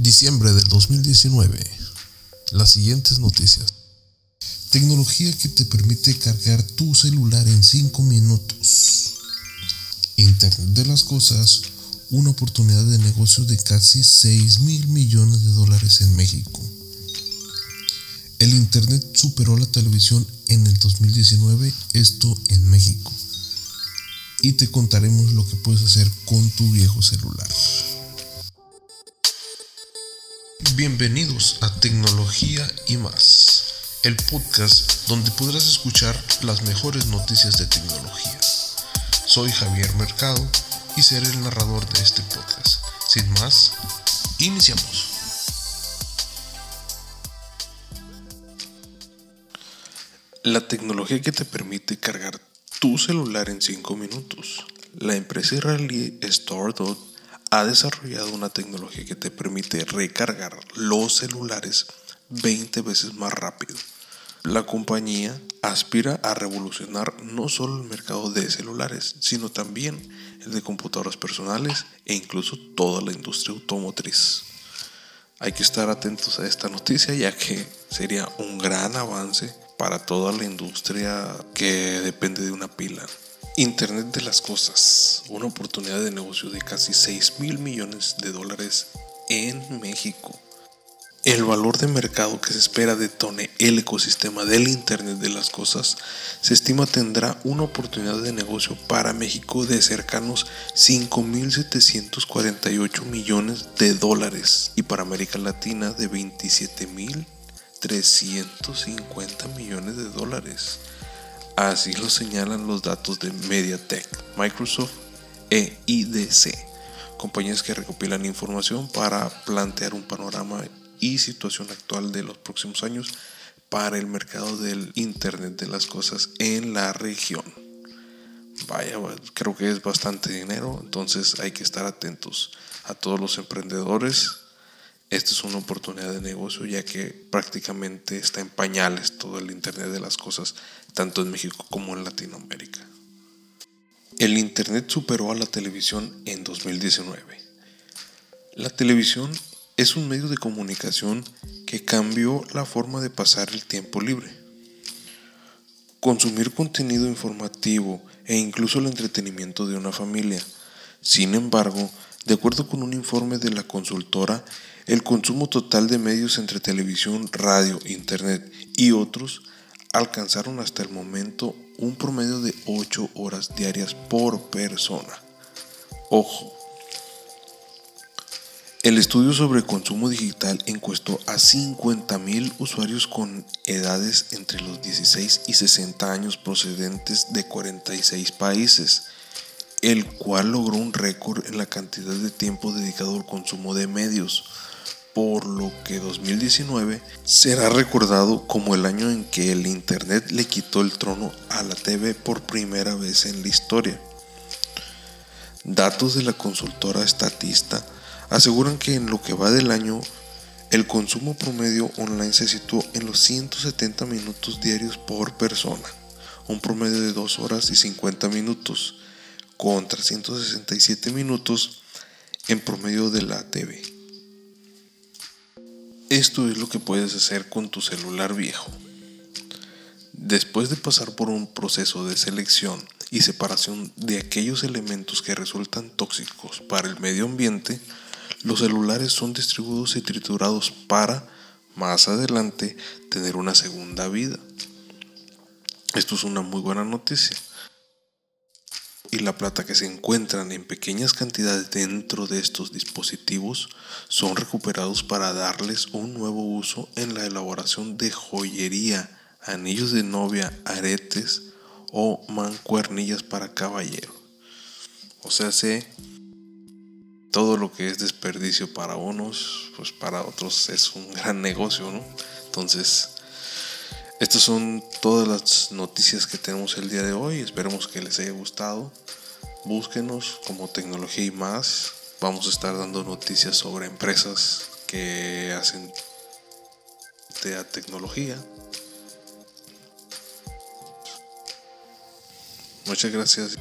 Diciembre del 2019. Las siguientes noticias. Tecnología que te permite cargar tu celular en 5 minutos. Internet de las Cosas, una oportunidad de negocio de casi 6 mil millones de dólares en México. El Internet superó la televisión en el 2019, esto en México. Y te contaremos lo que puedes hacer con tu viejo celular. Bienvenidos a Tecnología y más, el podcast donde podrás escuchar las mejores noticias de tecnología. Soy Javier Mercado y seré el narrador de este podcast. Sin más, iniciamos. La tecnología que te permite cargar tu celular en 5 minutos. La empresa israelí StoreDot ha desarrollado una tecnología que te permite recargar los celulares 20 veces más rápido. La compañía aspira a revolucionar no solo el mercado de celulares, sino también el de computadoras personales e incluso toda la industria automotriz. Hay que estar atentos a esta noticia ya que sería un gran avance para toda la industria que depende de una pila. Internet de las Cosas, una oportunidad de negocio de casi 6 mil millones de dólares en México. El valor de mercado que se espera detone el ecosistema del Internet de las Cosas se estima tendrá una oportunidad de negocio para México de cercanos 5.748 millones de dólares y para América Latina de 27.350 millones de dólares. Así lo señalan los datos de MediaTek, Microsoft e IDC, compañías que recopilan información para plantear un panorama y situación actual de los próximos años para el mercado del Internet de las Cosas en la región. Vaya, creo que es bastante dinero, entonces hay que estar atentos a todos los emprendedores. Esta es una oportunidad de negocio ya que prácticamente está en pañales todo el Internet de las Cosas, tanto en México como en Latinoamérica. El Internet superó a la televisión en 2019. La televisión es un medio de comunicación que cambió la forma de pasar el tiempo libre. Consumir contenido informativo e incluso el entretenimiento de una familia. Sin embargo, de acuerdo con un informe de la consultora, el consumo total de medios entre televisión, radio, internet y otros alcanzaron hasta el momento un promedio de 8 horas diarias por persona. Ojo, el estudio sobre consumo digital encuestó a 50.000 usuarios con edades entre los 16 y 60 años procedentes de 46 países, el cual logró un récord en la cantidad de tiempo dedicado al consumo de medios, por lo que 2019 será recordado como el año en que el Internet le quitó el trono a la TV por primera vez en la historia. Datos de la consultora estatista aseguran que en lo que va del año el consumo promedio online se situó en los 170 minutos diarios por persona, un promedio de 2 horas y 50 minutos, contra 167 minutos en promedio de la TV. Esto es lo que puedes hacer con tu celular viejo. Después de pasar por un proceso de selección y separación de aquellos elementos que resultan tóxicos para el medio ambiente, los celulares son distribuidos y triturados para, más adelante, tener una segunda vida. Esto es una muy buena noticia. Y la plata que se encuentran en pequeñas cantidades dentro de estos dispositivos son recuperados para darles un nuevo uso en la elaboración de joyería, anillos de novia, aretes o mancuernillas para caballero. O sea, se todo lo que es desperdicio para unos, pues para otros es un gran negocio, ¿no? Entonces, estas son todas las noticias que tenemos el día de hoy. Esperemos que les haya gustado. Búsquenos como tecnología y más. Vamos a estar dando noticias sobre empresas que hacen tecnología. Muchas gracias.